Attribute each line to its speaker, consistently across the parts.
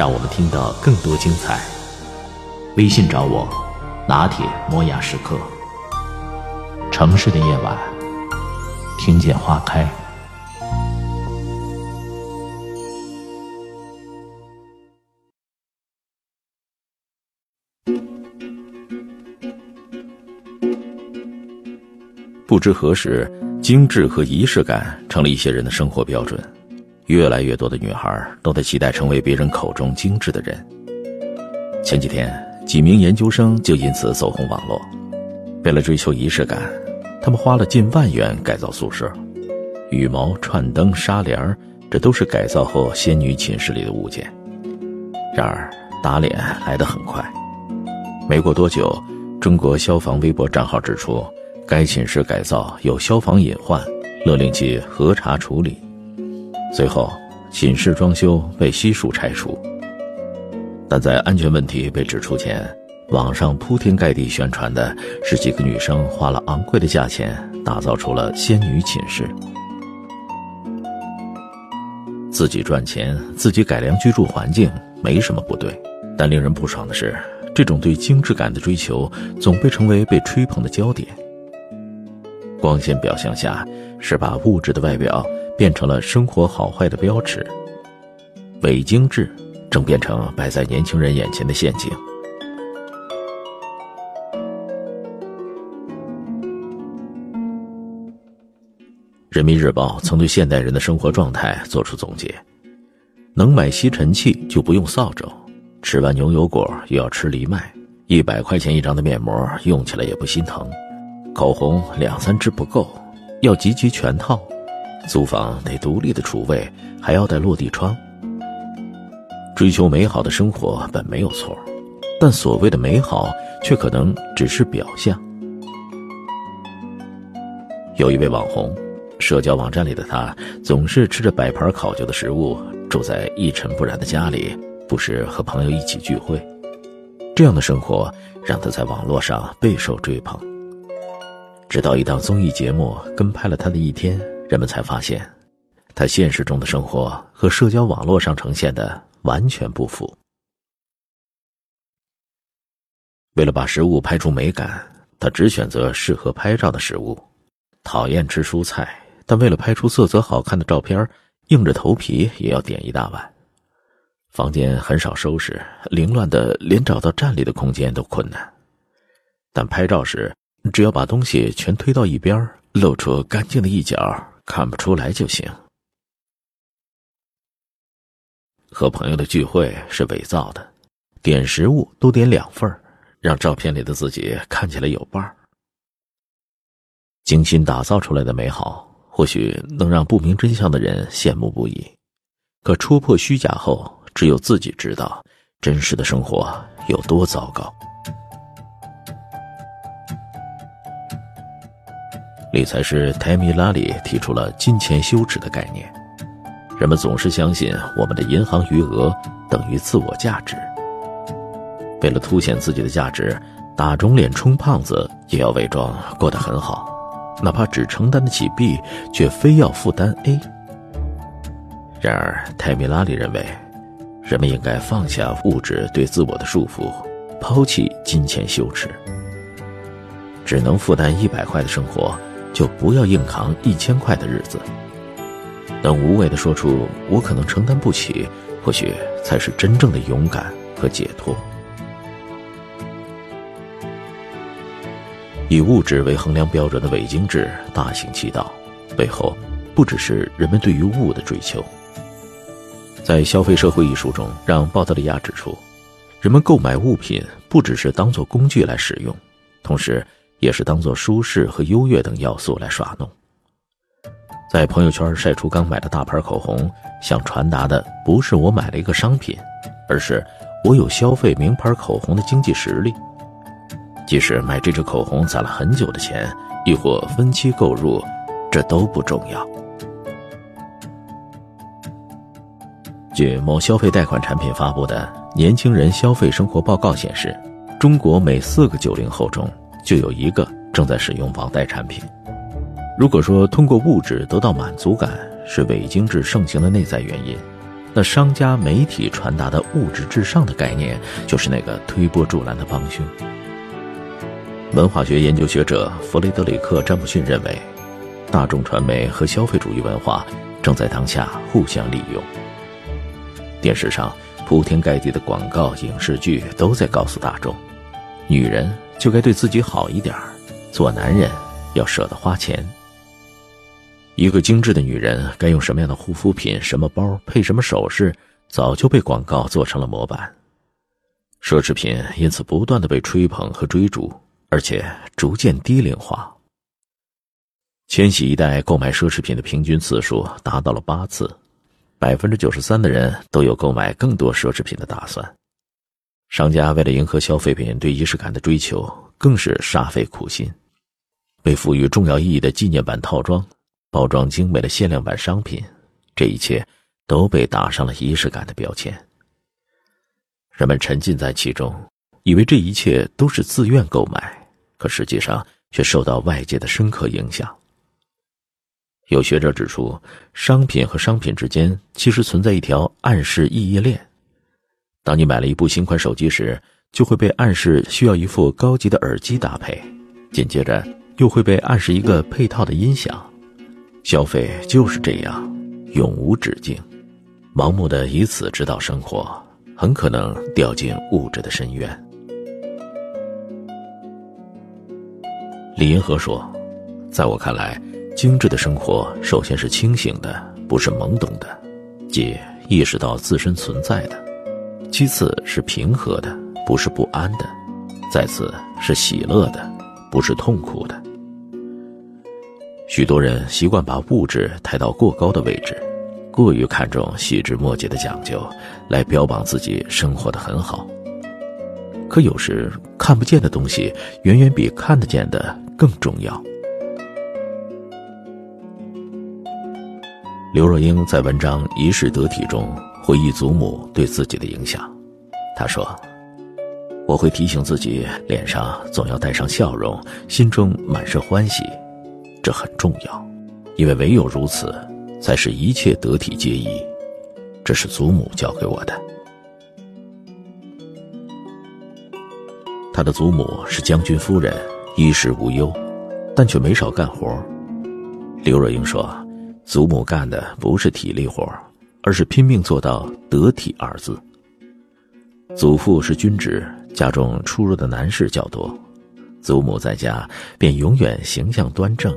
Speaker 1: 让我们听到更多精彩。
Speaker 2: 微信找我，拿铁磨牙时刻。城市的夜晚，听见花开。
Speaker 1: 不知何时，精致和仪式感成了一些人的生活标准。越来越多的女孩都在期待成为别人口中精致的人。前几天，几名研究生就因此走红网络。为了追求仪式感，他们花了近万元改造宿舍，羽毛、串灯、纱帘，这都是改造后仙女寝室里的物件。然而，打脸来得很快。没过多久，中国消防微博账号指出，该寝室改造有消防隐患，勒令其核查处理。随后，寝室装修被悉数拆除。但在安全问题被指出前，网上铺天盖地宣传的是几个女生花了昂贵的价钱打造出了仙女寝室。自己赚钱，自己改良居住环境没什么不对，但令人不爽的是，这种对精致感的追求总被成为被吹捧的焦点。光鲜表象下，是把物质的外表变成了生活好坏的标尺。伪精致正变成摆在年轻人眼前的陷阱。人民日报曾对现代人的生活状态作出总结：能买吸尘器就不用扫帚，吃完牛油果又要吃藜麦，一百块钱一张的面膜用起来也不心疼，口红两三支不够，要集齐全套，租房得独立的厨卫，还要带落地窗。追求美好的生活本没有错，但所谓的美好却可能只是表象。有一位网红，社交网站里的他总是吃着摆盘考究的食物，住在一尘不染的家里，不时和朋友一起聚会。这样的生活让他在网络上备受追捧。直到一档综艺节目跟拍了他的一天，人们才发现，他现实中的生活和社交网络上呈现的完全不符。为了把食物拍出美感，他只选择适合拍照的食物。讨厌吃蔬菜，但为了拍出色泽好看的照片，硬着头皮也要点一大碗。房间很少收拾，凌乱的连找到站立的空间都困难。但拍照时，只要把东西全推到一边，露出干净的一角，看不出来就行。和朋友的聚会是伪造的，点食物都点两份让照片里的自己看起来有伴儿。精心打造出来的美好，或许能让不明真相的人羡慕不已，可戳破虚假后，只有自己知道真实的生活有多糟糕。理财师泰米拉里提出了金钱羞耻的概念。人们总是相信我们的银行余额等于自我价值。为了凸显自己的价值，打肿脸充胖子也要伪装过得很好，哪怕只承担得起 B，却非要负担 A。然而，泰米拉里认为，人们应该放下物质对自我的束缚，抛弃金钱羞耻。只能负担一百块的生活，就不要硬扛一千块的日子。能无畏的说出“我可能承担不起”，或许才是真正的勇敢和解脱。以物质为衡量标准的伪精致大行其道，背后不只是人们对于物的追求。在《消费社会》一书中，让鲍德里亚指出，人们购买物品不只是当做工具来使用，同时也是当做舒适和优越等要素来耍弄。在朋友圈晒出刚买的大牌口红，想传达的不是我买了一个商品，而是我有消费名牌口红的经济实力。即使买这支口红攒了很久的钱，亦或分期购入，这都不重要。据某消费贷款产品发布的《年轻人消费生活报告》显示，中国每四个九零后中就有一个正在使用网贷产品。如果说通过物质得到满足感是伪精致盛行的内在原因，那商家媒体传达的物质至上的概念就是那个推波助澜的帮凶。文化学研究学者弗雷德里克·詹姆逊认为，大众传媒和消费主义文化正在当下互相利用。电视上铺天盖地的广告、影视剧都在告诉大众：女人就该对自己好一点做男人要舍得花钱。一个精致的女人该用什么样的护肤品、什么包、配什么首饰，早就被广告做成了模板。奢侈品因此不断的被吹捧和追逐。而且逐渐低龄化。千禧一代购买奢侈品的平均次数达到了八次，百分之九十三的人都有购买更多奢侈品的打算。商家为了迎合消费品对仪式感的追求，更是煞费苦心，被赋予重要意义的纪念版套装，包装精美的限量版商品，这一切都被打上了仪式感的标签。人们沉浸在其中，以为这一切都是自愿购买。可实际上却受到外界的深刻影响。有学者指出，商品和商品之间其实存在一条暗示意义链。当你买了一部新款手机时，就会被暗示需要一副高级的耳机搭配，紧接着又会被暗示一个配套的音响。消费就是这样，永无止境。盲目的以此指导生活，很可能掉进物质的深渊。李银河说：“在我看来，精致的生活首先是清醒的，不是懵懂的，即意识到自身存在的；其次是平和的，不是不安的；再次是喜乐的，不是痛苦的。许多人习惯把物质抬到过高的位置，过于看重细枝末节的讲究，来标榜自己生活的很好。可有时看不见的东西，远远比看得见的。”更重要。刘若英在文章《一世得体》中回忆祖母对自己的影响。她说：“我会提醒自己，脸上总要带上笑容，心中满是欢喜，这很重要，因为唯有如此，才是一切得体皆宜。这是祖母教给我的。他的祖母是将军夫人。”衣食无忧，但却没少干活。刘若英说：“祖母干的不是体力活，而是拼命做到得体二字。”祖父是军职，家中出入的男士较多，祖母在家便永远形象端正，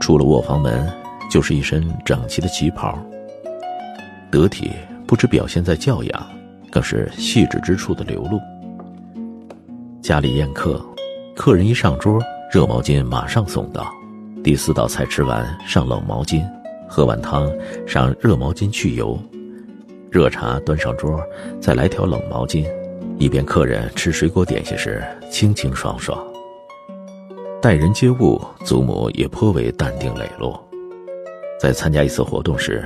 Speaker 1: 出了卧房门就是一身整齐的旗袍。得体不只表现在教养，更是细致之处的流露。家里宴客。客人一上桌，热毛巾马上送到。第四道菜吃完，上冷毛巾；喝碗汤，上热毛巾去油。热茶端上桌，再来条冷毛巾。一边客人吃水果点心时，清清爽爽。待人接物，祖母也颇为淡定磊落。在参加一次活动时，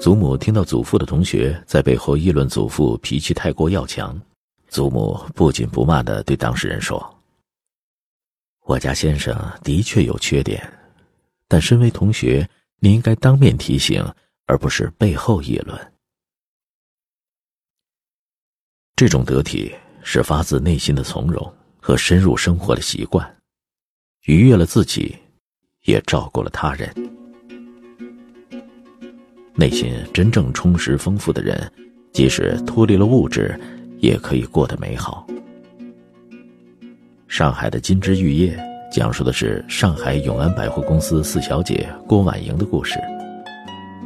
Speaker 1: 祖母听到祖父的同学在背后议论祖父脾气太过要强，祖母不紧不慢地对当事人说。我家先生的确有缺点，但身为同学，你应该当面提醒，而不是背后议论。这种得体是发自内心的从容和深入生活的习惯，愉悦了自己，也照顾了他人。内心真正充实丰富的人，即使脱离了物质，也可以过得美好。上海的金枝玉叶讲述的是上海永安百货公司四小姐郭婉莹的故事。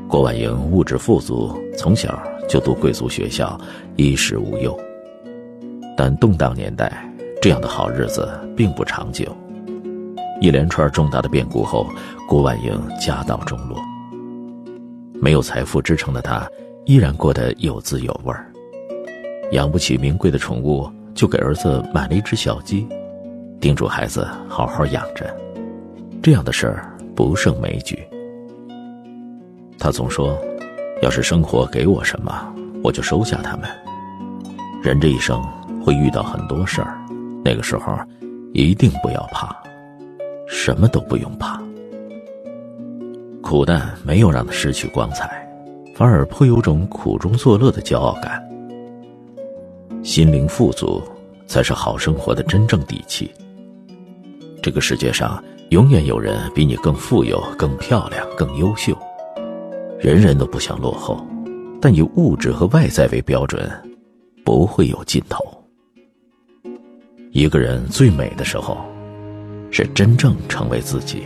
Speaker 1: 郭婉莹物质富足，从小就读贵族学校，衣食无忧。但动荡年代，这样的好日子并不长久。一连串重大的变故后，郭婉莹家道中落。没有财富支撑的她，依然过得有滋有味儿。养不起名贵的宠物，就给儿子买了一只小鸡，叮嘱孩子好好养着。这样的事儿不胜枚举。他总说，要是生活给我什么，我就收下他们。人这一生会遇到很多事儿，那个时候一定不要怕，什么都不用怕。苦难没有让他失去光彩，反而颇有种苦中作乐的骄傲感。心灵富足，才是好生活的真正底气。这个世界上永远有人比你更富有、更漂亮、更优秀，人人都不想落后，但以物质和外在为标准，不会有尽头。一个人最美的时候，是真正成为自己。